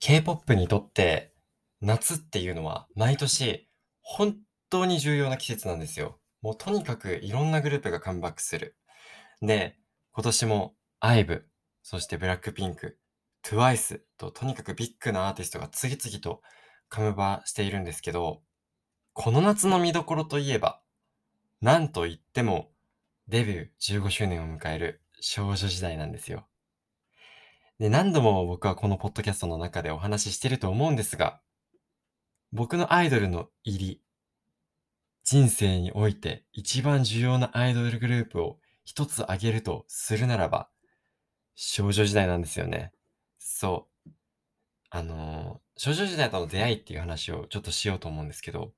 K-POP にとって夏っていうのは毎年本当に重要な季節なんですよ。もうとにかくいろんなグループがカムバックする。で、今年も IVE、そしてブラックピンク、TWICE ととにかくビッグなアーティストが次々とカムバーしているんですけど、この夏の見どころといえば、なんといってもデビュー15周年を迎える少女時代なんですよ。で、何度も僕はこのポッドキャストの中でお話ししてると思うんですが、僕のアイドルの入り、人生において一番重要なアイドルグループを一つ挙げるとするならば、少女時代なんですよね。そう。あのー少女時代との出会いっていう話をちょっとしようと思うんですけど、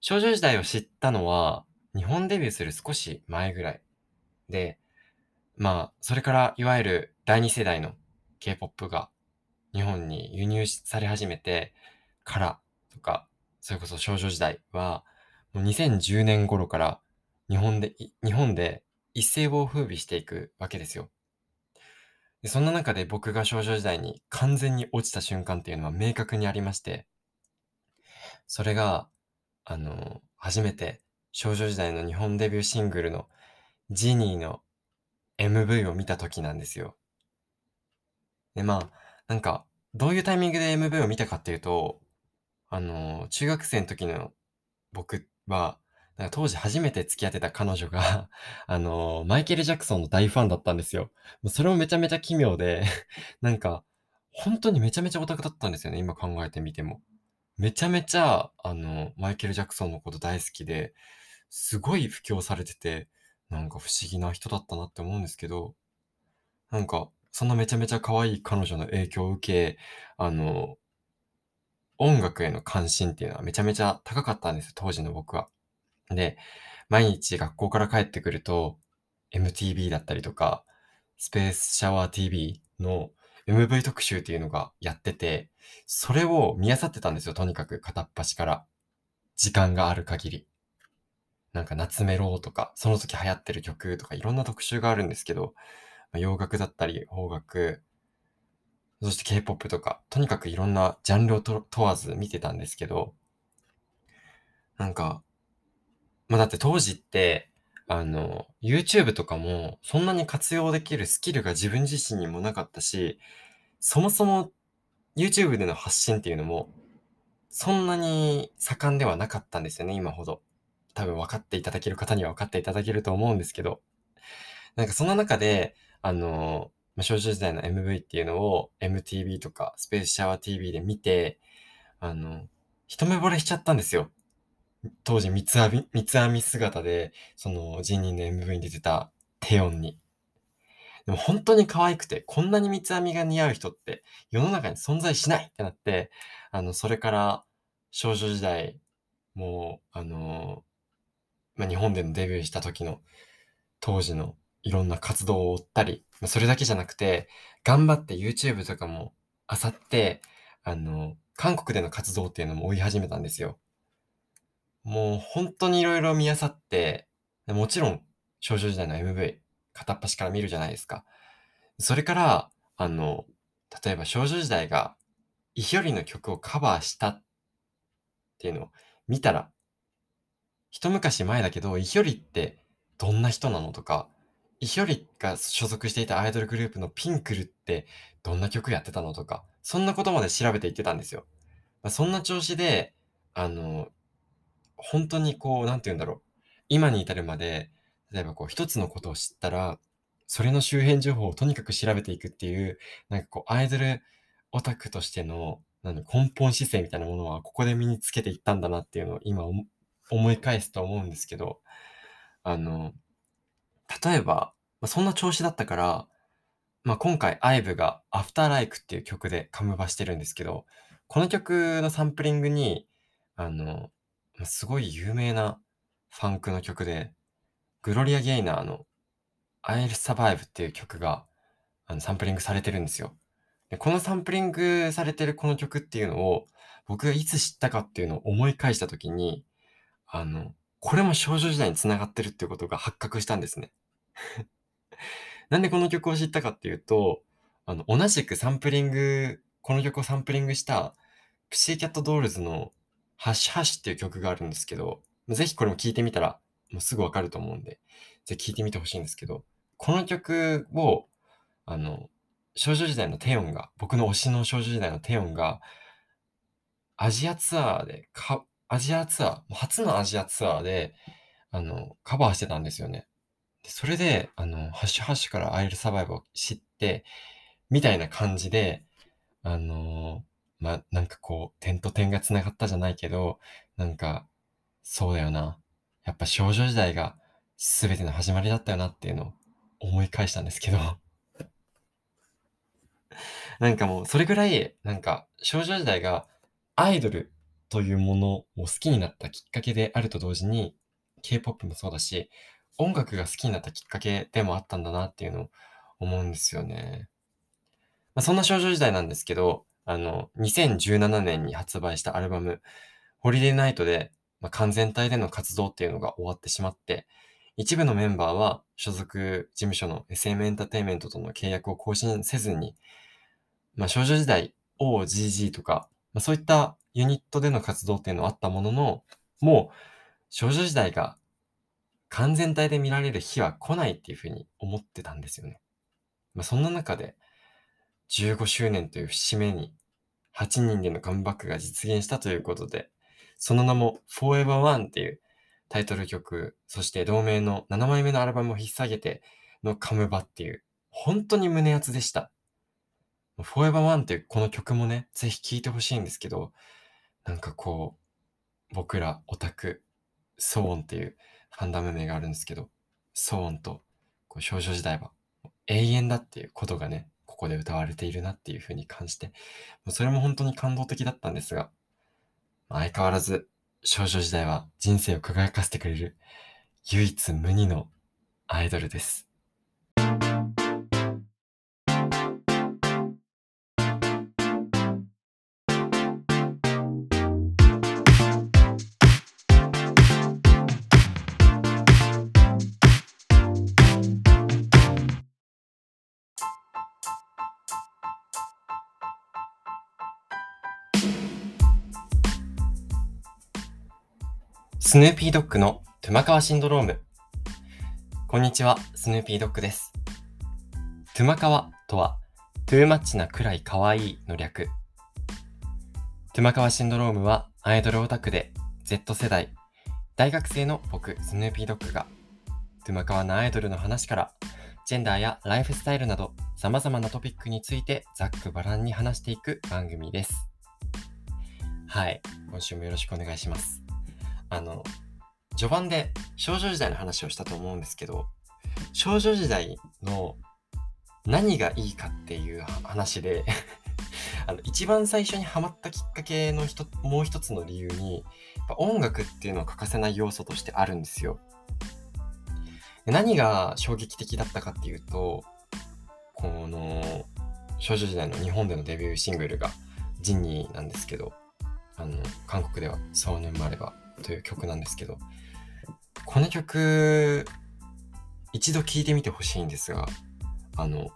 少女時代を知ったのは、日本デビューする少し前ぐらい。で、まあ、それからいわゆる第二世代の K-POP が日本に輸入され始めてからとか、それこそ少女時代は、もう2010年頃から日本で、日本で一世を風靡していくわけですよ。でそんな中で僕が少女時代に完全に落ちた瞬間っていうのは明確にありまして、それが、あの、初めて少女時代の日本デビューシングルのジニーの MV を見た時なんですよ。で、まあ、なんか、どういうタイミングで MV を見たかっていうと、あの、中学生の時の僕は、なんか当時初めて付き合ってた彼女が あの、マイケル・ジャクソンの大ファンだったんですよ。もうそれもめちゃめちゃ奇妙で なんか、本当にめちゃめちゃオタクだったんですよね、今考えてみても。めちゃめちゃ、あの、マイケル・ジャクソンのこと大好きで、すごい布教されてて、なんか不思議な人だったなって思うんですけど、なんか、そんなめちゃめちゃ可愛い彼女の影響を受け、あの、音楽への関心っていうのはめちゃめちゃ高かったんですよ、当時の僕は。で、毎日学校から帰ってくると、MTV だったりとか、スペースシャワー TV の MV 特集っていうのがやってて、それを見漁ってたんですよ、とにかく片っ端から。時間がある限り。なんか夏メロとか、その時流行ってる曲とかいろんな特集があるんですけど、まあ、洋楽だったり、邦楽、そして K-POP とか、とにかくいろんなジャンルを問わず見てたんですけど、なんか、まあだって当時って、あの、YouTube とかもそんなに活用できるスキルが自分自身にもなかったし、そもそも YouTube での発信っていうのも、そんなに盛んではなかったんですよね、今ほど。多分分かっていただける方には分かっていただけると思うんですけど、なんかその中で、あの、少女時代の MV っていうのを MTV とかスペースシャワー TV で見て、あの、一目惚れしちゃったんですよ。当時三つ編み、三つ編み姿で、そのジニーの MV に出てたテオンに。でも本当に可愛くて、こんなに三つ編みが似合う人って世の中に存在しないってなって、あの、それから少女時代、もう、あの、まあ、日本でのデビューした時の当時のいろんな活動を追ったり、まあ、それだけじゃなくて、頑張って YouTube とかも漁って、あの、韓国での活動っていうのも追い始めたんですよ。もう本当にいろいろ見漁って、もちろん少女時代の MV 片っ端から見るじゃないですか。それから、あの、例えば少女時代がイヒョリの曲をカバーしたっていうのを見たら、一昔前だけど、イヒョリってどんな人なのとか、イヒョリが所属していたアイドルグループのピンクルってどんな曲やってたのとか、そんなことまで調べていってたんですよ。まあ、そんな調子で、あの、本当にこう、なんて言うんだろう。今に至るまで、例えばこう、一つのことを知ったら、それの周辺情報をとにかく調べていくっていう、なんかこう、アイドルオタクとしての、根本姿勢みたいなものは、ここで身につけていったんだなっていうのを今思い返すと思うんですけど、あの、例えば、まあ、そんな調子だったから、まあ、今回 IVE が After Like っていう曲でカムバしてるんですけど、この曲のサンプリングに、あの、すごい有名なファンクの曲で、グロリア・ゲイナーの I'll Survive っていう曲があのサンプリングされてるんですよ。でこのサンプリングされてるこの曲っていうのを僕がいつ知ったかっていうのを思い返した時に、あの、これも少女時代に繋がってるっていうことが発覚したんですね。なんでこの曲を知ったかっていうと、あの、同じくサンプリングこの曲をサンプリングしたプシーキャットドールズのハッシュハッシュっていう曲があるんですけど、ぜひこれも聴いてみたらもうすぐわかると思うんで、ぜひ聴いてみてほしいんですけど、この曲を、あの、少女時代のテヨンが、僕の推しの少女時代のテヨンが、アジアツアーで、か、アジアツアー、初のアジアツアーで、あの、カバーしてたんですよね。でそれで、あの、ハッシュハッシュからアイルサバイブを知って、みたいな感じで、あのまあ、なんかこう、点と点が繋がったじゃないけど、なんか、そうだよな。やっぱ少女時代が全ての始まりだったよなっていうのを思い返したんですけどなんかもう、それぐらい、なんか、少女時代がアイドルというものを好きになったきっかけであると同時に、K-POP もそうだし、音楽が好きになったきっかけでもあったんだなっていうのを思うんですよね。まあ、そんな少女時代なんですけど、あの、2017年に発売したアルバム、ホリデーナイトで、まあ、完全体での活動っていうのが終わってしまって、一部のメンバーは所属事務所の SM エンターテインメントとの契約を更新せずに、まあ、少女時代 OGG とか、まあ、そういったユニットでの活動っていうのはあったものの、もう少女時代が完全体で見られる日は来ないっていうふうに思ってたんですよね。まあ、そんな中で15周年という節目に8人でのカムバックが実現したということで、その名も Forever One っていうタイトル曲、そして同名の7枚目のアルバムを引っ提げてのカムバっていう、本当に胸熱でした。Forever One っていうこの曲もね、ぜひ聴いてほしいんですけど、なんかこう、僕らオタク、ソーンっていうファンダム名があるんですけど、ソーンとこう少女時代は永遠だっていうことがね、ここで歌われているなっていうふうに感じて、それも本当に感動的だったんですが、相変わらず少女時代は人生を輝かせてくれる唯一無二のアイドルです。スヌーピードッグのトゥマカワシンドローム。こんにちは、スヌーピードッグです。トゥマカワとは、 too much なくらい可愛いの略。トゥマカワシンドロームはアイドルオタクで Z 世代、大学生の僕、スヌーピードッグが、トゥマカワなアイドルの話から、ジェンダーやライフスタイルなど様々なトピックについてざっくばらんに話していく番組です。はい、今週もよろしくお願いします。あの、序盤で少女時代の話をしたと思うんですけど、少女時代の何がいいかっていう話で あの一番最初にハマったきっかけの一もう一つの理由に音楽っていうのは欠かせない要素としてあるんですよ。何が衝撃的だったかっていうとこの少女時代の日本でのデビューシングルが「ジンニー」なんですけどあの韓国では「そう年もあれば」という曲なんですけど、この曲、一度聴いてみてほしいんですが、あの、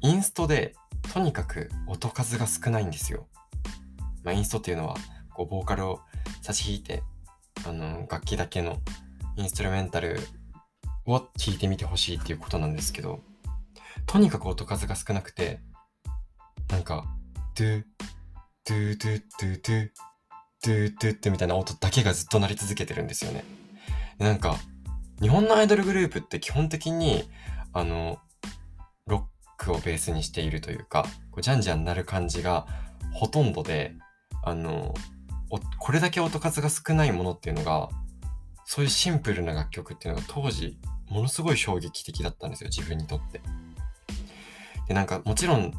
インストでとにかく音数が少ないんですよ。まあ、インストっていうのは、こう、ボーカルを差し引いて、あの、楽器だけのインストゥルメンタルを聴いてみてほしいっていうことなんですけど、とにかく音数が少なくて、なんか、ドゥ、ドゥドゥドゥドゥ、トゥートゥートゥみたいな音だけがずっと鳴り続けてるんですよね。なんか、日本のアイドルグループって基本的に、あの、ロックをベースにしているというか、こうじゃんじゃん鳴る感じがほとんどで、あの、これだけ音数が少ないものっていうのが、そういうシンプルな楽曲っていうのが当時、ものすごい衝撃的だったんですよ、自分にとって。で、なんかもちろん、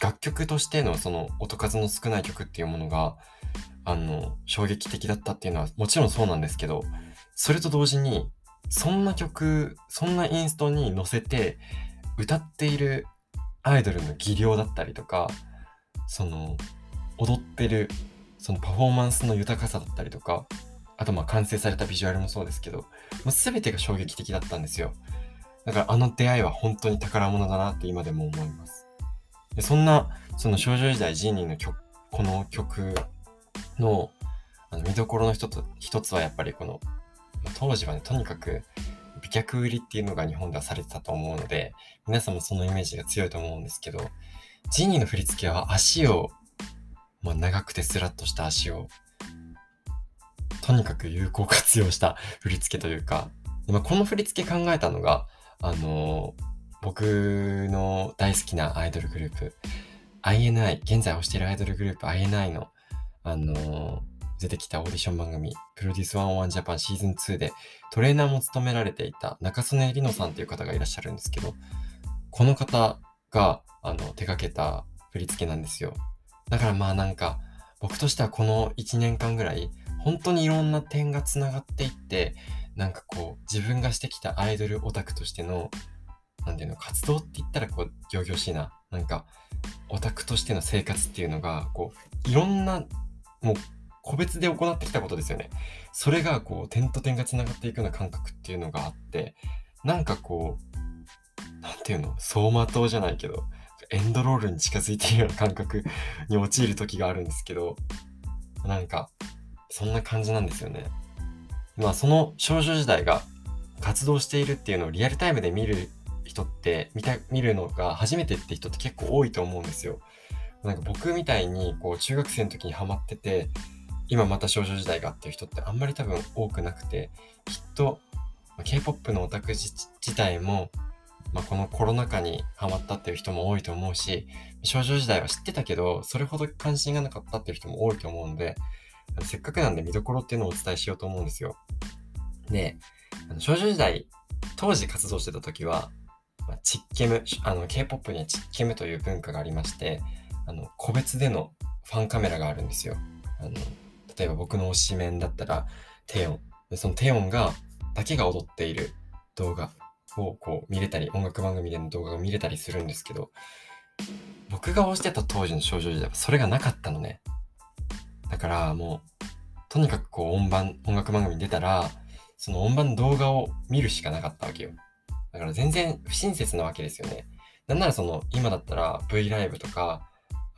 楽曲としてのその音数の少ない曲っていうものが、あの、衝撃的だったっていうのはもちろんそうなんですけど、それと同時に、そんな曲、そんなインストに乗せて歌っているアイドルの技量だったりとか、その、踊ってる、そのパフォーマンスの豊かさだったりとか、あとまあ完成されたビジュアルもそうですけど、もう全てが衝撃的だったんですよ。だからあの出会いは本当に宝物だなって今でも思います。でそんなその少女時代ジーニーの曲、この曲のあの見どころの一つ一つはやっぱりこの、当時はね、とにかく美脚売りっていうのが日本ではされてたと思うので、皆さんもそのイメージが強いと思うんですけど、ジニーの振り付けは足を、まあ、長くてスラッとした足を、とにかく有効活用した 振り付けというか、まあ、この振り付け考えたのが、あの、僕の大好きなアイドルグループ、INI、現在推しているアイドルグループ INI の、あの、出てきたオーディション番組、プロデュース101ジャパンシーズン2でトレーナーも務められていた中曽根里乃さんという方がいらっしゃるんですけど、この方があの手掛けた振り付けなんですよ。だからまあなんか僕としてはこの1年間ぐらい本当にいろんな点がつながっていってなんかこう自分がしてきたアイドルオタクとしての何ていうの活動って言ったらこう仰々しいななんかオタクとしての生活っていうのがこういろんなもう個別で行ってきたことですよね。それがこう点と点がつながっていくような感覚っていうのがあってなんかこう何ていうの？走馬灯じゃないけどエンドロールに近づいているような感覚に陥る時があるんですけどなんかそんな感じなんですよね。まあその少女時代が活動しているっていうのをリアルタイムで見る人って見た見るのが初めてって人って結構多いと思うんですよ。なんか僕みたいにこう中学生の時にハマってて今また少女時代がっていう人ってあんまり多分多くなくてきっと K-POP のオタク自体も、まあ、このコロナ禍にハマったっていう人も多いと思うし少女時代は知ってたけどそれほど関心がなかったっていう人も多いと思うのでせっかくなんで見どころっていうのをお伝えしようと思うんですよ。で、あの少女時代、当時活動してた時は、まあ、チッケム、あの K-POP にはチッケムという文化がありまして、あの個別でのファンカメラがあるんですよ。あの例えば僕の推しメンだったらテヨン。そのテヨンが、だけが踊っている動画をこう見れたり、音楽番組での動画が見れたりするんですけど、僕が推してた当時の少女時代はそれがなかったのね。だからもう、とにかくこう音版、音楽番組に出たら、その音版の動画を見るしかなかったわけよ。だから全然不親切なわけですよね。なんならその、今だったら V ライブとか、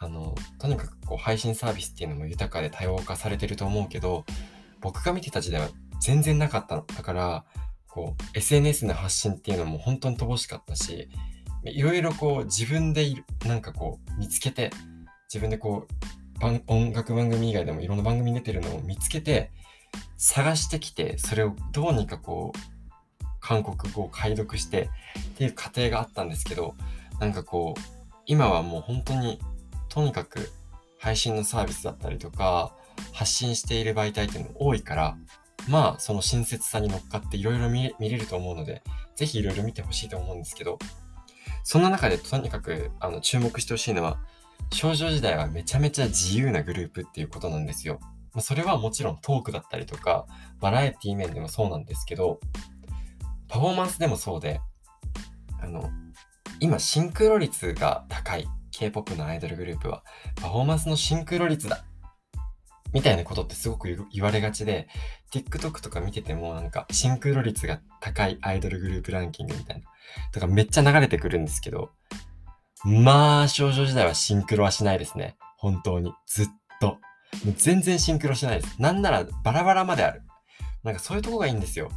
あの、とにかくこう配信サービスっていうのも豊かで多様化されてると思うけど、僕が見てた時代は全然なかったの。だから、こう、SNS の発信っていうのも本当に乏しかったし、いろいろこう自分でなんかこう見つけて、自分でこう音楽番組以外でもいろんな番組出てるのを見つけて探してきてそれをどうにかこう韓国語を解読してっていう過程があったんですけどなんかこう今はもう本当にとにかく配信のサービスだったりとか発信している媒体っていうのも多いからまあその親切さに乗っかっていろいろ見れると思うのでぜひいろいろ見てほしいと思うんですけどそんな中でとにかくあの注目してほしいのは少女時代はめちゃめちゃ自由なグループっていうことなんですよ。まそれはもちろんトークだったりとか、バラエティ面でもそうなんですけど、パフォーマンスでもそうで、あの、今シンクロ率が高い K-POP のアイドルグループは、パフォーマンスのシンクロ率だみたいなことってすごく言われがちで、TikTok とか見ててもなんかシンクロ率が高いアイドルグループランキングみたいな、とかめっちゃ流れてくるんですけど、まあ、少女時代はシンクロはしないですね。本当に。ずっと。全然シンクロしないです。なんならバラバラまである。なんかそういうとこがいいんですよ。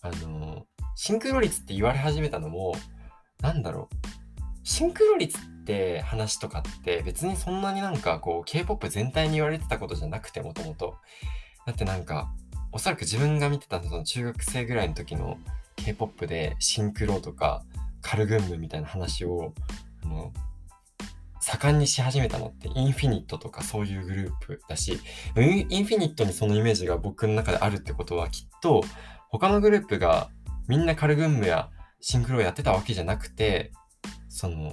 あのー、シンクロ率って言われ始めたのも、なんだろう。シンクロ率って話とかって別にそんなになんかこう K-POP 全体に言われてたことじゃなくてもともと。だってなんか、おそらく自分が見てたその中学生ぐらいの時の K-POP でシンクロとかカルグンムみたいな話をの盛んにし始めたのってインフィニットとかそういうグループだしインフィニットにそのイメージが僕の中であるってことはきっと他のグループがみんなカルグンムやシンクロをやってたわけじゃなくてその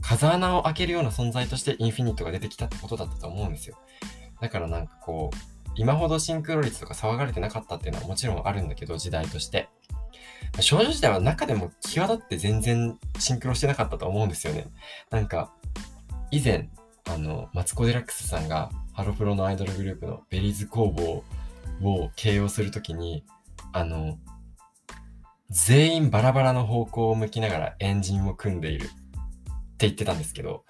風穴を開けるような存在としてインフィニットが出てきたってことだったと思うんですよ。だからなんかこう今ほどシンクロ率とか騒がれてなかったっていうのはもちろんあるんだけど時代として。少女時代は中でも際立って全然シンクロしてなかったと思うんですよね。なんか、以前、あの、マツコ・デラックスさんがハロプロのアイドルグループの Berryz工房を形容するときに、あの、全員バラバラの方向を向きながらエンジンを組んでいる。言ってたんですけど、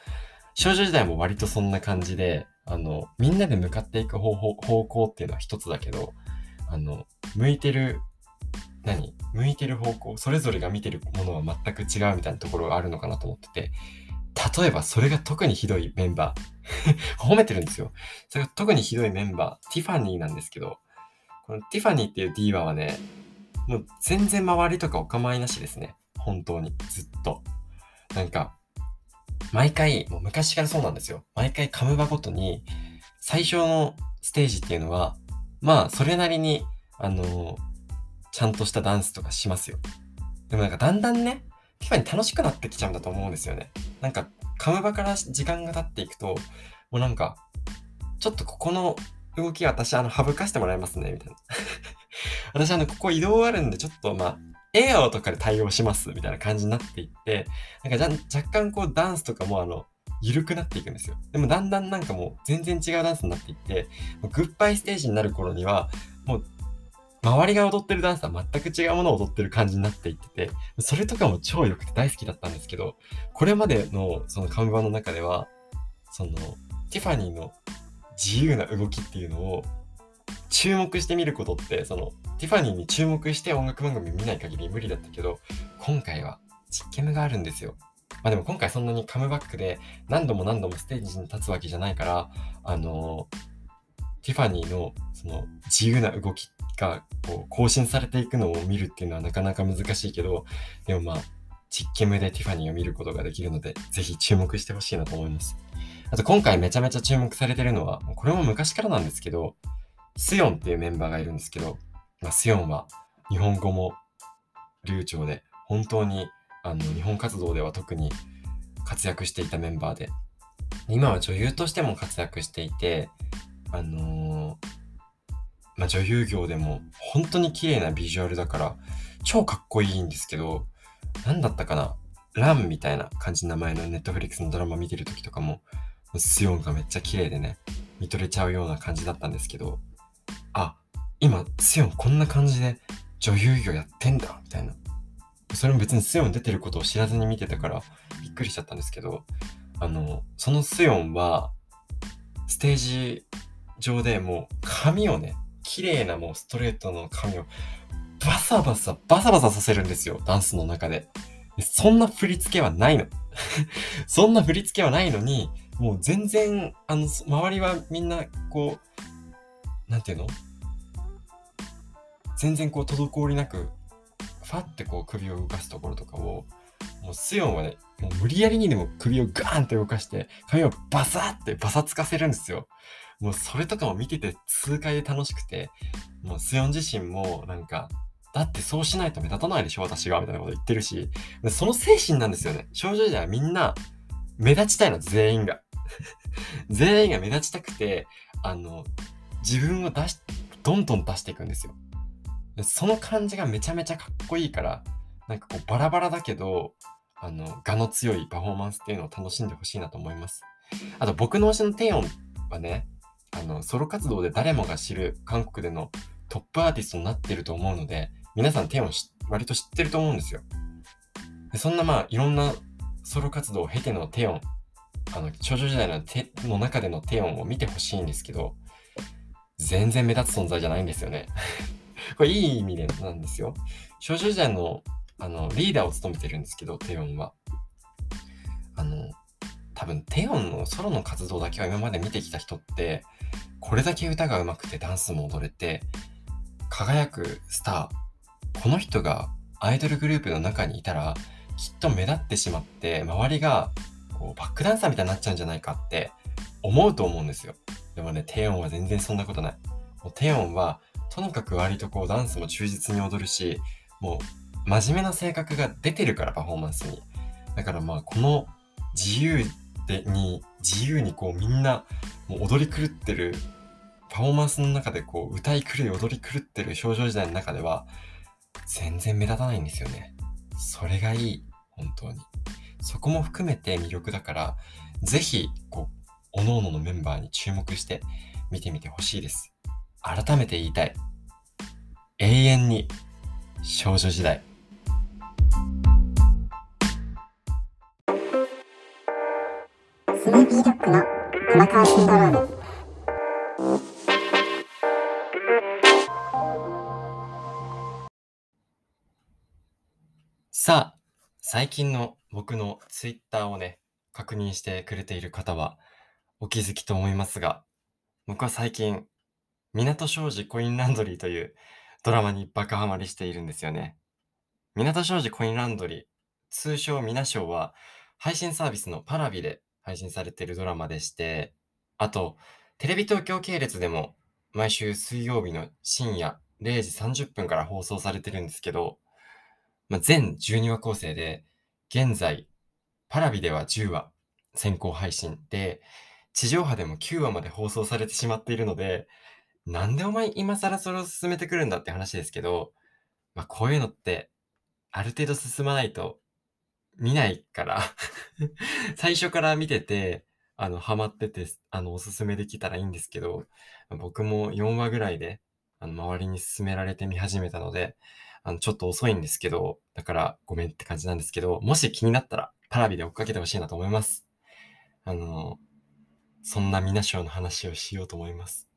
少女時代も割とそんな感じで、あの、みんなで向かっていく方法方向っていうのは一つだけど、あの、向いてる、何？向いてる方向、それぞれが見てるものは全く違うみたいなところがあるのかなと思ってて、例えばそれが特にひどいメンバー 褒めてるんですよ。それが特にひどいメンバー、ティファニーなんですけど、このティファニーっていうディーバはね、もう全然周りとかお構いなしですね。本当に。ずっと。なんか、毎回、もう昔からそうなんですよ。毎回カムバごとに、最初のステージっていうのは、まあ、それなりに、あの、ちゃんとしたダンスとかしますよ。でもなんかだんだんね、ティファニー楽しくなってきちゃうんだと思うんですよね。なんか、カムバから時間が経っていくと、もうなんか、ちょっとここの動き私、あの、省かしてもらいますね、みたいな。私、あの、ここ移動あるんで、ちょっと、まあ、エアーとかで対応します、みたいな感じになっていって、なんか、若干こう、ダンスとかも、あの、緩くなっていくんですよ。でも、だんだんなんかもう、全然違うダンスになっていって、グッバイステージになる頃には、もう、周りが踊ってるダンスは全く違うものを踊ってる感じになっていってて、それとかも超良くて大好きだったんですけど、これまでのその看板の中では、その、ティファニーの自由な動きっていうのを注目して見ることってそのティファニーに注目して音楽番組見ない限り無理だったけど今回は実験があるんですよ。まあでも今回そんなにカムバックで何度も何度もステージに立つわけじゃないからあのティファニーのその自由な動きがこう更新されていくのを見るっていうのはなかなか難しいけどでもまあ実験目でティファニーを見ることができるのでぜひ注目してほしいなと思います。あと今回めちゃめちゃ注目されてるのは、これも昔からなんですけど、スヨンっていうメンバーがいるんですけど、まあ、スヨンは日本語も流暢で、本当にあの日本活動では特に活躍していたメンバーで、今は女優としても活躍していて、あのー、まあ、女優業でも本当に綺麗なビジュアルだから、超かっこいいんですけど、何だったかなランみたいな感じの名前のネットフリックスのドラマ見てる時とかも、スヨンがめっちゃ綺麗でね、見とれちゃうような感じだったんですけど、あ、今、スヨンこんな感じで女優業やってんだみたいな。それも別にスヨン出てることを知らずに見てたからびっくりしちゃったんですけど、あの、そのスヨンは、ステージ上でもう髪をね、綺麗なもうストレートの髪をバサバサバサバサさせるんですよ、ダンスの中で。そんな振り付けはないの。そんな振り付けはないのに、もう全然、あの、周りはみんな、こう、なんていうの？全然こう、滞りなく、ファってこう、首を動かすところとかを、もうスヨンはね、もう無理やりにでも首をガーンって動かして、髪をバサってバサつかせるんですよ。もうそれとかも見てて痛快で楽しくて、もうスヨン自身もなんか、だってそうしないと目立たないでしょ、私が、みたいなこと言ってるし、その精神なんですよね。少女時代はみんな、目立ちたいの、全員が。全員が目立ちたくて、あの、自分を出し、どんどん出していくんですよ。でその感じがめちゃめちゃかっこいいから、なんかこうバラバラだけど、あの、我の強いパフォーマンスっていうのを楽しんでほしいなと思います。あと僕の推しのテヨンはね、あの、ソロ活動で誰もが知る韓国でのトップアーティストになってると思うので、皆さんテヨン割と知ってると思うんですよ。でそんなまあいろんなソロ活動を経てのテヨンあの、少女時代のの中でのテオンを見てほしいんですけど、全然目立つ存在じゃないんですよね。これいい意味でなんですよ。少女時代のあのリーダーを務めてるんですけど、テオンは。あの、多分テオンのソロの活動だけは今まで見てきた人って、これだけ歌が上手くてダンスも踊れて、輝くスター、この人がアイドルグループの中にいたら、きっと目立ってしまって、周りがこうバックダンサーみたいになっちゃうんじゃないかって思うと思うんですよ。でもね、テヨンは全然そんなことない。もうテヨンはとにかく割とこうダンスも忠実に踊るし、もう真面目な性格が出てるからパフォーマンスに。だからまあこの自由でに、自由にこうみんなもう踊り狂ってるパフォーマンスの中でこう歌い狂い踊り狂ってる少女時代の中では全然目立たないんですよね。それがいい。本当に。そこも含めて魅力だから、ぜひ、こう、各々のメンバーに注目して見てみてほしいです。改めて言いたい。永遠に少女時代。スヌーピードッグの荒川慎太郎です。さあ、最近の僕のツイッターをね、確認してくれている方はお気づきと思いますが、僕は最近、港商事コインランドリーというドラマにバカハマりしているんですよね。港商事コインランドリー、通称ミナショーは、配信サービスのパラビで配信されているドラマでして、あと、テレビ東京系列でも毎週水曜日の深夜0時30分から放送されてるんですけど、まあ、全12話構成で、現在、パラビでは10話先行配信で、地上波でも9話まで放送されてしまっているので、なんでお前今更それを進めてくるんだって話ですけど、まあ、こういうのって、ある程度進まないと見ないから、最初から見てて、あの、ハマってて、あの、おすすめできたらいいんですけど、僕も4話ぐらいで、あの、周りに勧められて見始めたので、あの、ちょっと遅いんですけど、だからごめんって感じなんですけど、もし気になったら、パラビで追っかけてほしいなと思います。あの、そんなミナショーの話をしようと思います。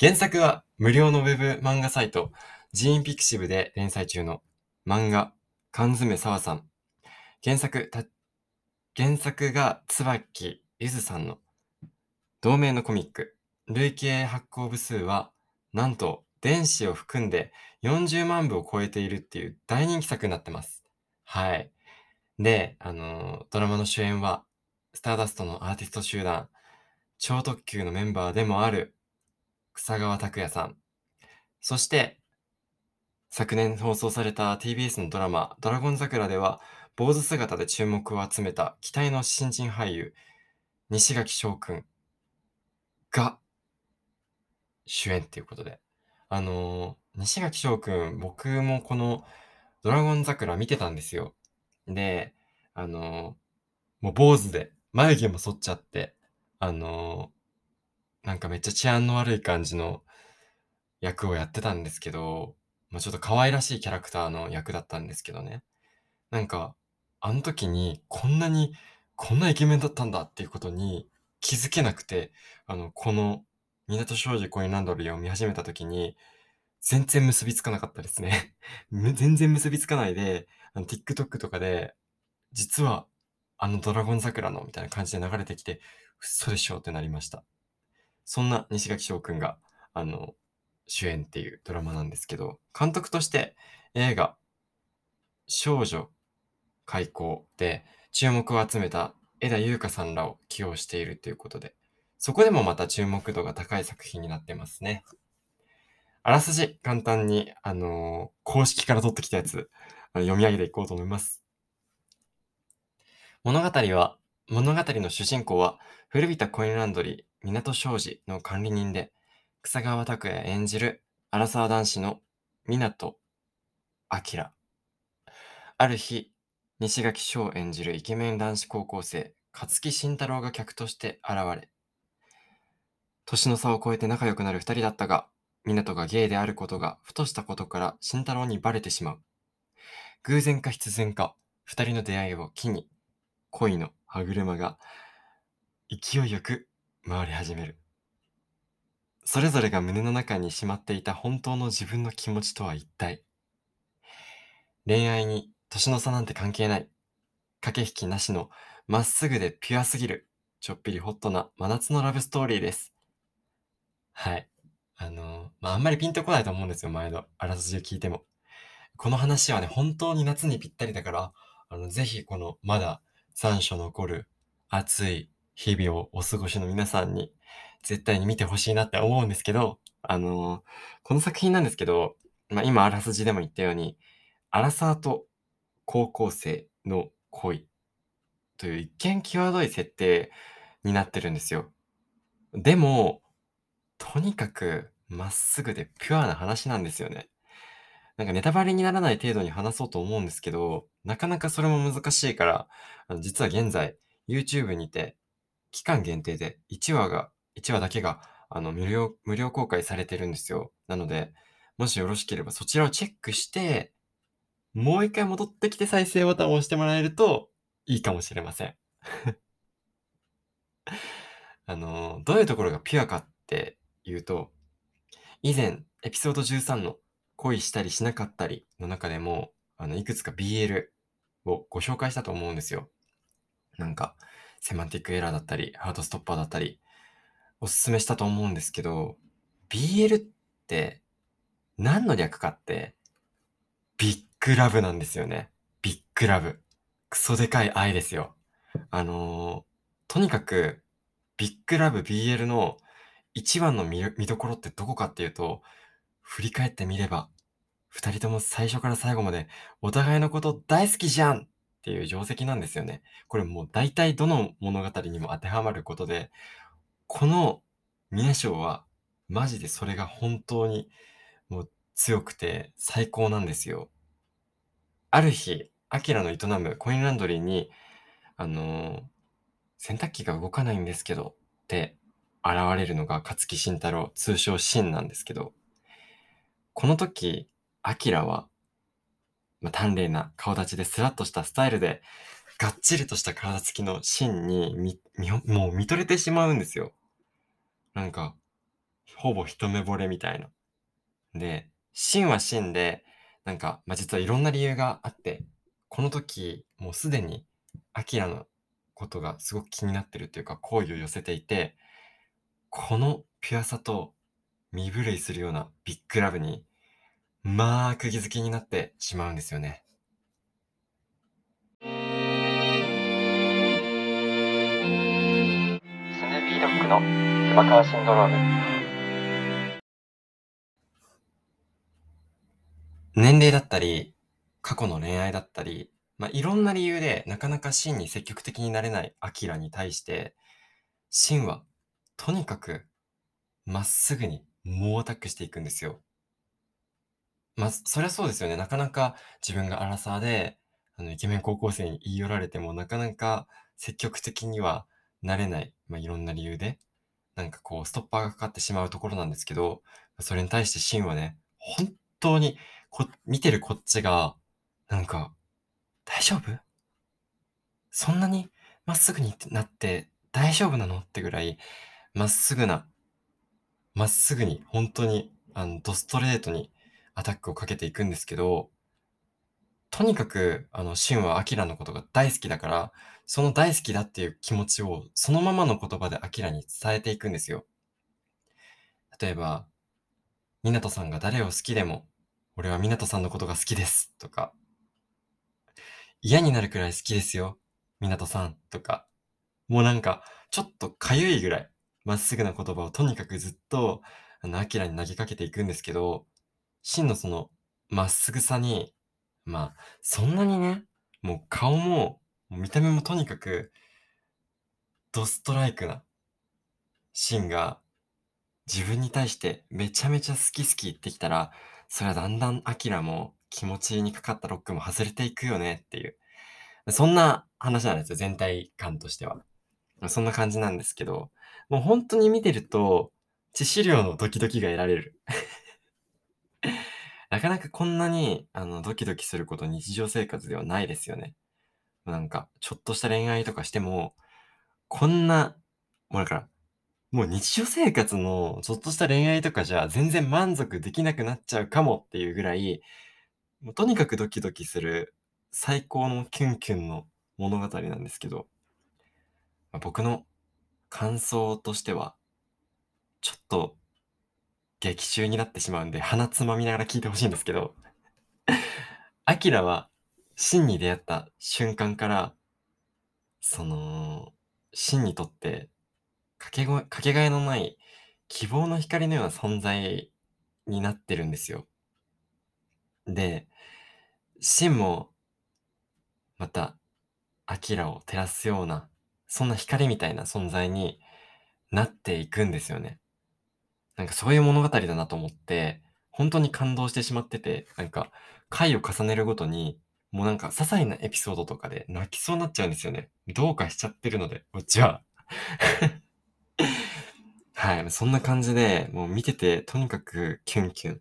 原作は無料のウェブ漫画サイト、ジーンピクシブで連載中の漫画、缶詰沢さん。原作、た原作が椿ゆずさんの同名のコミック。累計発行部数は、なんと、電子を含んで40万部を超えているっていう大人気作になってます。はい。で、あのドラマの主演は、スターダストのアーティスト集団、超特急のメンバーでもある、草川拓也さん。そして、昨年放送された TBS のドラマ、ドラゴン桜では、坊主姿で注目を集めた期待の新人俳優、西垣翔くんが主演っていうことで。あのー西垣翔くん、僕もこのドラゴン桜見てたんですよ。で、あのーもう坊主で、眉毛も剃っちゃって、あのーなんかめっちゃ治安の悪い感じの役をやってたんですけど、まあ、ちょっと可愛らしいキャラクターの役だったんですけどね。なんか、あの時にこんなに、こんなイケメンだったんだっていうことに気づけなくて、あの、この港商事コインランドリーを見始めた時に、全然結びつかなかったですね。全然結びつかないで、あの TikTok とかで、実はあのドラゴン桜のみたいな感じで流れてきて、嘘でしょってなりました。そんな西垣翔くんが、あの、主演っていうドラマなんですけど、監督として映画、少女開校で注目を集めた枝優香さんらを起用しているということで、そこでもまた注目度が高い作品になってますね。あらすじ、簡単に、あのー公式から取ってきたやつ、読み上げていこうと思います。物語は、物語の主人公は、古びたコインランドリー、港商事の管理人で、草川拓也演じる、アラサー男子の港明。ある日、西垣翔演じるイケメン男子高校生、勝木慎太郎が客として現れ、年の差を超えて仲良くなる二人だったが、港がゲイであることがふとしたことから慎太郎にバレてしまう。偶然か必然か、二人の出会いを機に、恋の歯車が勢いよく回り始める。それぞれが胸の中にしまっていた本当の自分の気持ちとは一体。恋愛に年の差なんて関係ない。駆け引きなしのまっすぐでピュアすぎる、ちょっぴりホットな真夏のラブストーリーです。はい。あの、まあ、あんまりピンとこないと思うんですよ、前のあらすじを聞いても。この話はね、本当に夏にぴったりだから、あの、ぜひこの、まだ残暑残る暑い日々をお過ごしの皆さんに、絶対に見てほしいなって思うんですけど、あのこの作品なんですけど、まあ、今あらすじでも言ったように、アラサーと高校生の恋という一見際どい設定になってるんですよ。でも、とにかくまっすぐでピュアな話なんですよね。なんかネタバレにならない程度に話そうと思うんですけど、なかなかそれも難しいから、あの実は現在 YouTube にて期間限定で1話が、1話だけがあの無料、無料公開されてるんですよ。なので、もしよろしければそちらをチェックして、もう一回戻ってきて再生ボタンを押してもらえるといいかもしれません。あの、どういうところがピュアかっていうと、以前、エピソード13の恋したりしなかったりの中でも、あの、いくつか BL をご紹介したと思うんですよ。なんか、セマンティックエラーだったり、ハートストッパーだったり、おすすめしたと思うんですけど、BL って何の略かって、ビッグラブなんですよね。ビッグラブ。クソでかい愛ですよ。あのーとにかく、ビッグラブ BL の一番の見見どころってどこかっていうと、振り返ってみれば、二人とも最初から最後までお互いのこと大好きじゃんっていう定石なんですよね。これもう大体どの物語にも当てはまることで、この宮章はマジでそれが本当にもう強くて最高なんですよ。ある日、アキラの営むコインランドリーに、あのー洗濯機が動かないんですけどって現れるのが勝木慎太郎、通称シンなんですけど、この時、アキラは、まあ、端麗な顔立ちでスラッとしたスタイルで、がっちりとした体つきのシンにみ、みもう見とれてしまうんですよ。なんか、ほぼ一目惚れみたいな。で、シンはシンで、なんか、まあ、実はいろんな理由があって、この時、もうすでに、アキラのことがすごく気になってるっていうか、好意を寄せていて、このピュアさと身震いするようなビッグラブに、まあ、釘付けになってしまうんですよね。スヌードッグの山川シンドローム。年齢だったり、過去の恋愛だったり、まあ、いろんな理由でなかなかシンに積極的になれないアキラに対して、シンはとにかくまっすぐに猛アタックしていくんですよ。ま、そりゃそうですよね。なかなか自分がアラサーで、あの、イケメン高校生に言い寄られても、なかなか積極的にはなれない。まあ、いろんな理由で、なんかこう、ストッパーがかかってしまうところなんですけど、それに対してシンはね、本当にこ、見てるこっちが、なんか、大丈夫？そんなにまっすぐになって大丈夫なの？ってぐらい、まっすぐな、まっすぐに、本当に、あの、ドストレートにアタックをかけていくんですけど、とにかく、あの、シンはアキラのことが大好きだから、その大好きだっていう気持ちをそのままの言葉でアキラに伝えていくんですよ。例えば、湊さんが誰を好きでも、俺は湊さんのことが好きです。とか、嫌になるくらい好きですよ。湊さん。とか、もうなんか、ちょっとかゆいぐらい、まっすぐな言葉をとにかくずっと、あの、アキラに投げかけていくんですけど、シンのその、まっすぐさに、まあ、そんなにね、もう顔も、見た目もとにかく、ドストライクな、シンが、自分に対してめちゃめちゃ好き好き言ってきたら、それはだんだんアキラも気持ちにかかったロックも外れていくよねっていう。そんな話なんですよ、全体感としては。そんな感じなんですけど、もう本当に見てると、致死量のドキドキが得られる。なかなかこんなにあのドキドキすること日常生活ではないですよね。なんか、ちょっとした恋愛とかしても、こんな、もうだから、もう日常生活のちょっとした恋愛とかじゃ全然満足できなくなっちゃうかもっていうぐらい、もうとにかくドキドキする最高のキュンキュンの物語なんですけど、まあ僕の感想としては、ちょっと劇中になってしまうんで鼻つまみながら聞いてほしいんですけど、アキラは真に出会った瞬間から、その、真にとってかけごかけがえのない希望の光のような存在になってるんですよ。で、シンも、また、アキラを照らすような、そんな光みたいな存在になっていくんですよね。なんかそういう物語だなと思って、本当に感動してしまってて、なんか、回を重ねるごとに、もうなんか、些細なエピソードとかで泣きそうになっちゃうんですよね。どうかしちゃってるので、こっちは。はい、そんな感じで、もう見てて、とにかくキュンキュン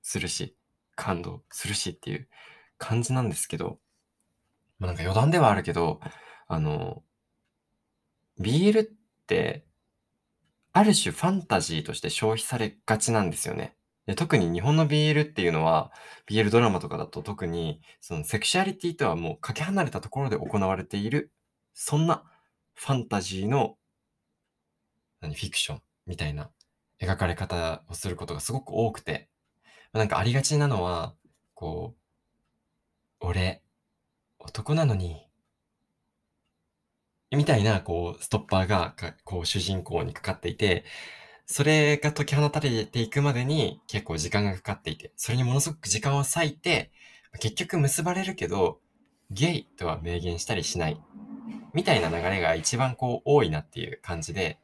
するし、感動するしっていう感じなんですけど、まあ、なんか余談ではあるけど、あの、BL って、ある種ファンタジーとして消費されがちなんですよね。で特に日本の BL っていうのは、BL ドラマとかだと特に、そのセクシュアリティとはもうかけ離れたところで行われている、そんなファンタジーの、何、フィクションみたいな描かれ方をすることがすごく多くて、なんかありがちなのは、こう、俺、男なのに、みたいな、こう、ストッパーが、こう、主人公にかかっていて、それが解き放たれていくまでに結構時間がかかっていて、それにものすごく時間を割いて、結局結ばれるけど、ゲイとは明言したりしない。みたいな流れが一番こう多いなっていう感じで、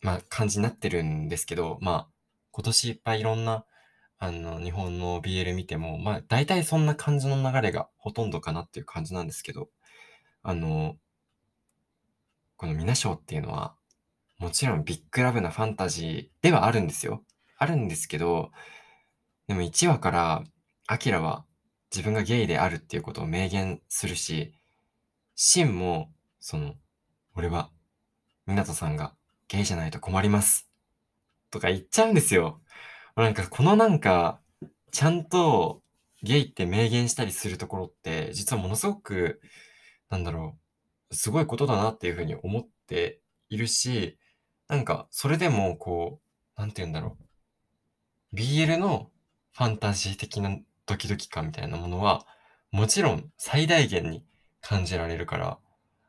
まあ感じになってるんですけど、まあ今年いっぱいいろんなあの日本の BL 見ても、まあ大体そんな感じの流れがほとんどかなっていう感じなんですけど、あの、このミナショーっていうのは、もちろんビッグラブなファンタジーではあるんですよ。あるんですけど、でも1話から、アキラは自分がゲイであるっていうことを明言するし、シンも、その、俺は、湊さんがゲイじゃないと困ります。とか言っちゃうんですよ。なんか、このなんか、ちゃんとゲイって明言したりするところって、実はものすごく、なんだろう、すごいことだなっていうふうに思っているし、なんか、それでも、こう、なんて言うんだろう。BL のファンタジー的なドキドキ感みたいなものは、もちろん最大限に感じられるから、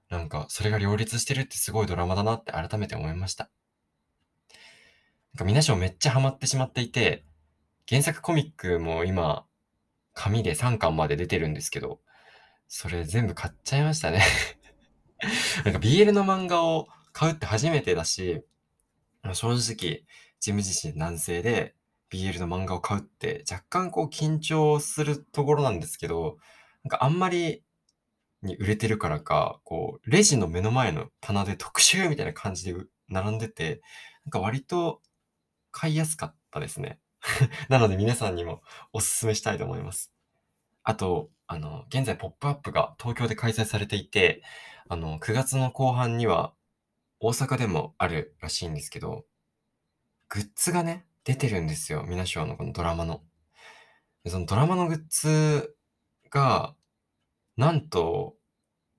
なんか、それが両立してるってすごいドラマだなって改めて思いました。なんか、みなしょめっちゃハマってしまっていて、原作コミックも今、紙で3巻まで出てるんですけど、それ全部買っちゃいましたね なんか BL の漫画を買うって初めてだし、正直、自分自身男性で BL の漫画を買うって若干こう緊張するところなんですけど、なんかあんまりに売れてるからか、こう、レジの目の前の棚で特集みたいな感じで並んでて、なんか割と買いやすかったですね。なので皆さんにもおすすめしたいと思います。あと、あの、現在ポップアップが東京で開催されていて、あの、9月の後半には大阪でもあるらしいんですけど、グッズがね、出てるんですよ。ミナショーのこのドラマの。そのドラマのグッズが、なんと、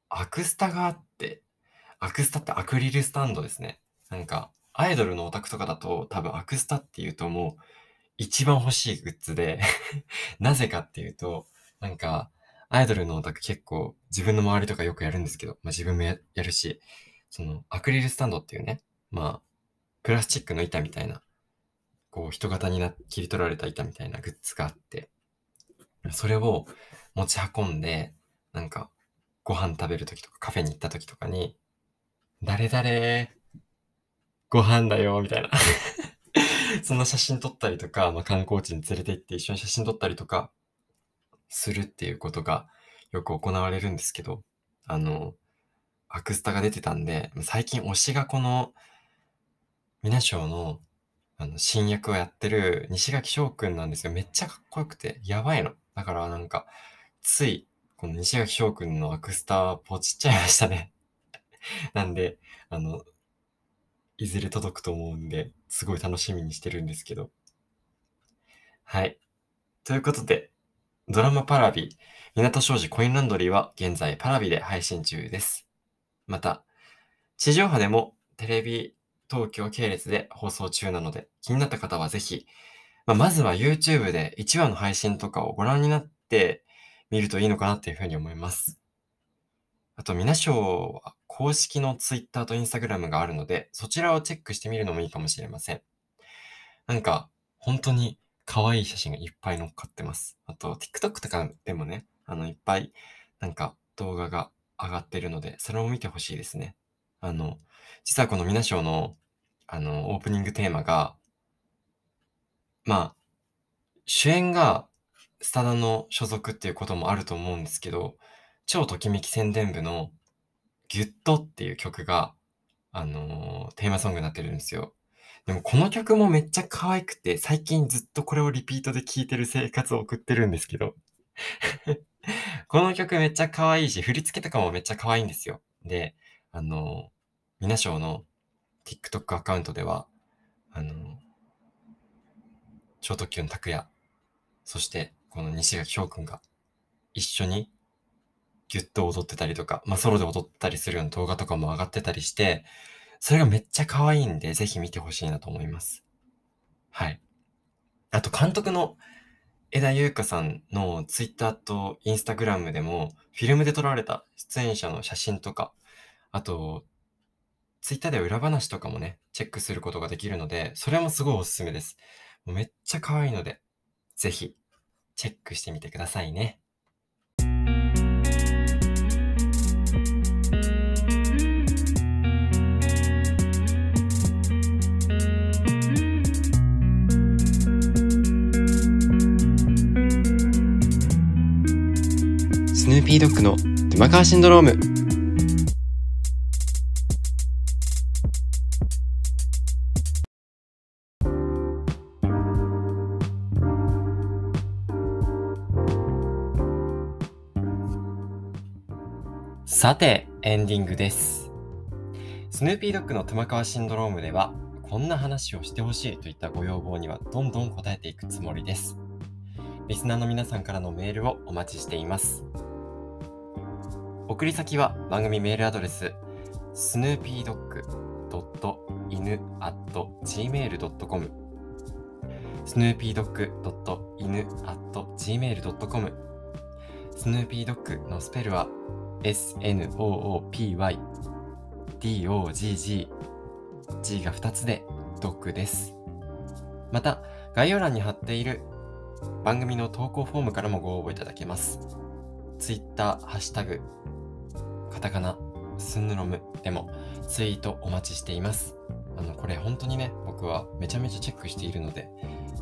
アクスタがあって、アクスタってアクリルスタンドですね。なんか、アイドルのオタクとかだと多分アクスタっていうともう一番欲しいグッズで なぜかっていうと、なんか、アイドルのオタク結構自分の周りとかよくやるんですけど、まあ自分もやるし、そのアクリルスタンドっていうね、まあ、プラスチックの板みたいな、こう人型にな切り取られた板みたいなグッズがあって、それを持ち運んで、なんか、ご飯食べるときとかカフェに行ったときとかに、誰々、ご飯だよ、みたいな。そんな写真撮ったりとか、まあ、観光地に連れて行って一緒に写真撮ったりとか、するっていうことがよく行われるんですけど、あの、アクスタが出てたんで、最近推しがこの、ミナショーの、あの、新役をやってる西垣翔くんなんですよ。めっちゃかっこよくて、やばいの。だからなんか、つい、この西垣翔くんのアクスタポチっちゃいましたね なんで、あの、いずれ届くと思うんで、すごい楽しみにしてるんですけど。はい。ということで、ドラマパラビ、港庄司コインランドリーは現在パラビで配信中です。また、地上波でもテレビ東京系列で放送中なので、気になった方はぜひ、まあ、まずは YouTube で1話の配信とかをご覧になってみるといいのかなっていうふうに思います。あと、みなしょうは公式の Twitter と Instagram があるので、そちらをチェックしてみるのもいいかもしれません。なんか、本当に可愛い写真がいっぱい載っかってます。あと、TikTok とかでもね、あの、いっぱい、なんか動画が上がってるので、それを見てほしいですね。あの、実はこのミナショーの、あの、オープニングテーマが、まあ、主演がスタダの所属っていうこともあると思うんですけど、超ときめき宣伝部のギュッとっていう曲が、あのー、テーマソングになってるんですよ。でもこの曲もめっちゃ可愛くて、最近ずっとこれをリピートで聴いてる生活を送ってるんですけど この曲めっちゃ可愛いし、振り付けとかもめっちゃ可愛いんですよ。で、あの、みなしょうの TikTok アカウントでは、あの、超特急の拓也、そしてこの西垣翔くんが一緒にギュッと踊ってたりとか、まあ、ソロで踊ったりするような動画とかも上がってたりして、それがめっちゃ可愛いんで、ぜひ見てほしいなと思います。はい。あと、監督の枝優香さんのツイッターとインスタグラムでも、フィルムで撮られた出演者の写真とか、あと、ツイッターでは裏話とかもね、チェックすることができるので、それもすごいおすすめです。めっちゃ可愛いので、ぜひ、チェックしてみてくださいね。ピードッグの沼川シンドローム。さて、エンディングです。スヌーピードッグの玉川シンドロームでは、こんな話をしてほしいといったご要望にはどんどん答えていくつもりです。リスナーの皆さんからのメールをお待ちしています。送り先は番組メールアドレス、スヌーピードッグ .inu.gmail.com スヌーピードッグ .inu.gmail.com スヌーピードッグのスペルは SNOOPY DOGG G が2つでドッグです。また、概要欄に貼っている番組の投稿フォームからもご応募いただけます。Twitter、ハッシュタグ、カタカナ、スンヌロムでもツイートお待ちしています。あの、これ本当にね、僕はめちゃめちゃチェックしているので、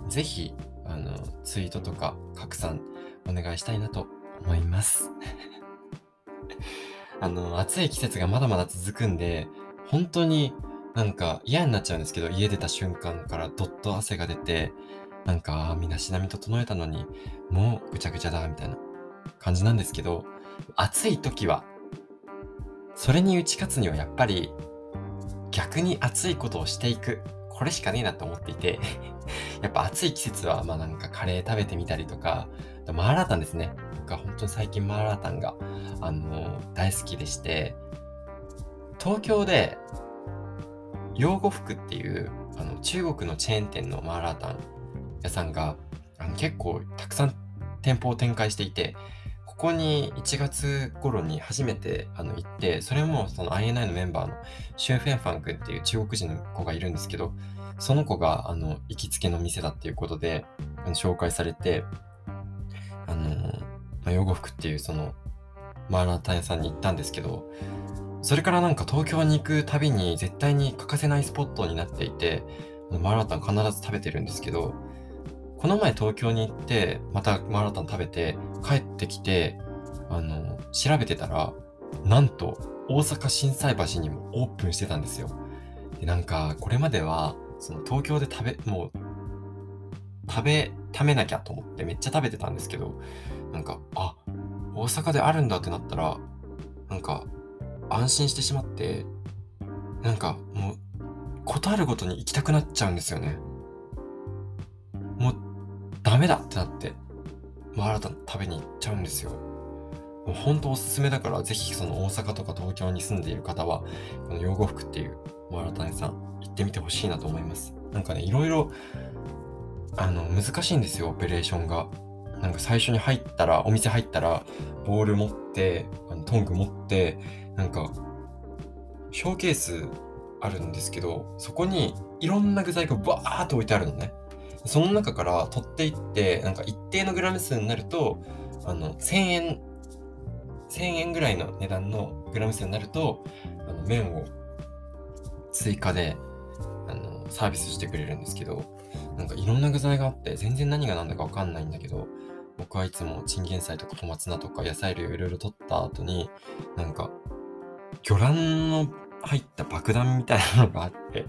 ぜひ、あの、ツイートとか拡散お願いしたいなと思います。あの、暑い季節がまだまだ続くんで、本当になんか嫌になっちゃうんですけど、家出た瞬間からどっと汗が出て、なんか、あー身だしなみ整えたのに、もうぐちゃぐちゃだ、みたいな感じなんですけど、暑い時は、それに打ち勝つにはやっぱり、逆に暑いことをしていく。これしかねえなと思っていて、やっぱ暑い季節は、まあなんかカレー食べてみたりとか、マーラータンですね。僕は本当に最近マーラータンが、あの、大好きでして、東京で、養護服っていう、あの、中国のチェーン店のマーラータン屋さんが、あの結構たくさん店舗を展開していて、ここに1月頃に初めてあの行って、それもその INI のメンバーのシュン・フェンファン君っていう中国人の子がいるんですけど、その子があの行きつけの店だっていうことで紹介されて、あの、まあ、養護服っていうそのマーラータン屋さんに行ったんですけど、それからなんか東京に行くたびに絶対に欠かせないスポットになっていて、マーラータン必ず食べてるんですけど、この前東京に行って、またマラタン食べて、帰ってきて、あの、調べてたら、なんと、大阪心斎橋にもオープンしてたんですよ。で、なんか、これまでは、その東京で食べ、もう、食べ、食べなきゃと思ってめっちゃ食べてたんですけど、なんか、あ、大阪であるんだってなったら、なんか、安心してしまって、なんか、もう、ことあるごとに行きたくなっちゃうんですよね。もう、ダメだってなって、マーラタン食べに行っちゃうんですよ。もう本当おすすめだから、ぜひその大阪とか東京に住んでいる方は、この養護服っていうマーラタン屋さん行ってみてほしいなと思います。なんかね、いろいろ、あの、難しいんですよ、オペレーションが。なんか最初に入ったら、お店入ったら、ボール持って、あのトング持って、なんか、ショーケースあるんですけど、そこにいろんな具材がバーっと置いてあるのね。その中から取っていって、なんか一定のグラム数になると、あの、1000円、千円ぐらいの値段のグラム数になると、あの麺を追加で、あの、サービスしてくれるんですけど、なんかいろんな具材があって、全然何が何だかわかんないんだけど、僕はいつもチンゲン菜とか小松菜とか野菜類をいろいろ取った後に、なんか、魚卵の入った爆弾みたいなのがあって、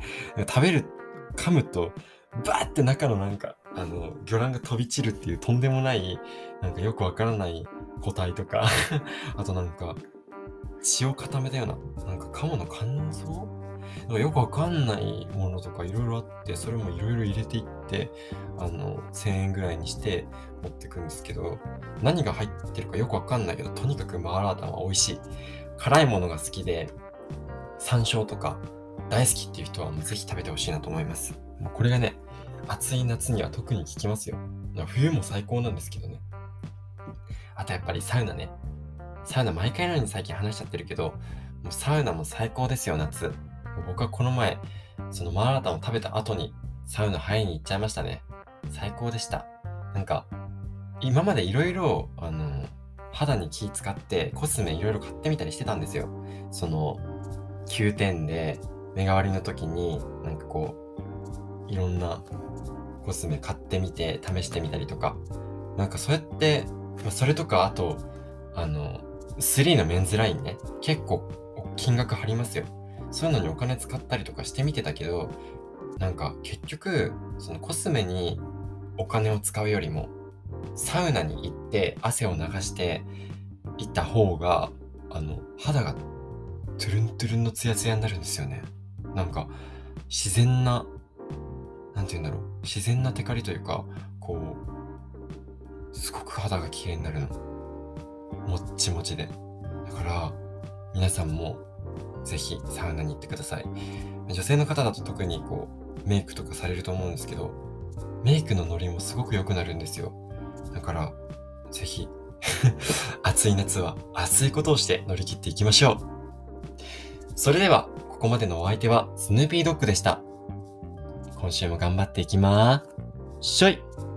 食べる、噛むと、バーって中のなんか、あの、魚卵が飛び散るっていうとんでもない、なんかよくわからない個体とか、あとなんか、血を固めたような、なんか鴨の肝臓？だかよくわかんないものとかいろいろあって、それもいろいろ入れていって、あの、1000円ぐらいにして持ってくんですけど、何が入ってるかよくわかんないけど、とにかくマーラータンは美味しい。辛いものが好きで、山椒とか大好きっていう人はもうぜひ食べてほしいなと思います。もうこれがね、暑い夏には特に効きますよ。冬も最高なんですけどね。あとやっぱりサウナね。サウナ毎回のように最近話しちゃってるけど、もうサウナも最高ですよ、夏。僕はこの前、そのマーラタンを食べた後にサウナ入りに行っちゃいましたね。最高でした。なんか、今までいろいろ、あの、肌に気使ってコスメいろいろ買ってみたりしてたんですよ。その、9点で目代わりの時に、なんかこう、いろんなコスメ買ってみて試してみたりとか。なんかそうやって、まあ、それとかあと、あの、3のメンズラインね、結構金額張りますよ。そういうのにお金使ったりとかしてみてたけど、なんか結局、そのコスメにお金を使うよりも、サウナに行って汗を流して行った方が、あの、肌がトゥルントゥルンのツヤツヤになるんですよね。なんか、自然な、なんて言うんだろう、自然なテカリというか、こう、すごく肌が綺麗になるの。もっちもちで。だから、皆さんもぜひサウナに行ってください。女性の方だと特にこう、メイクとかされると思うんですけど、メイクのノリもすごく良くなるんですよ。だから、ぜひ、暑い夏は暑いことをして乗り切っていきましょう。それでは、ここまでのお相手はスヌーピードッグでした。今週も頑張っていきまーしょい。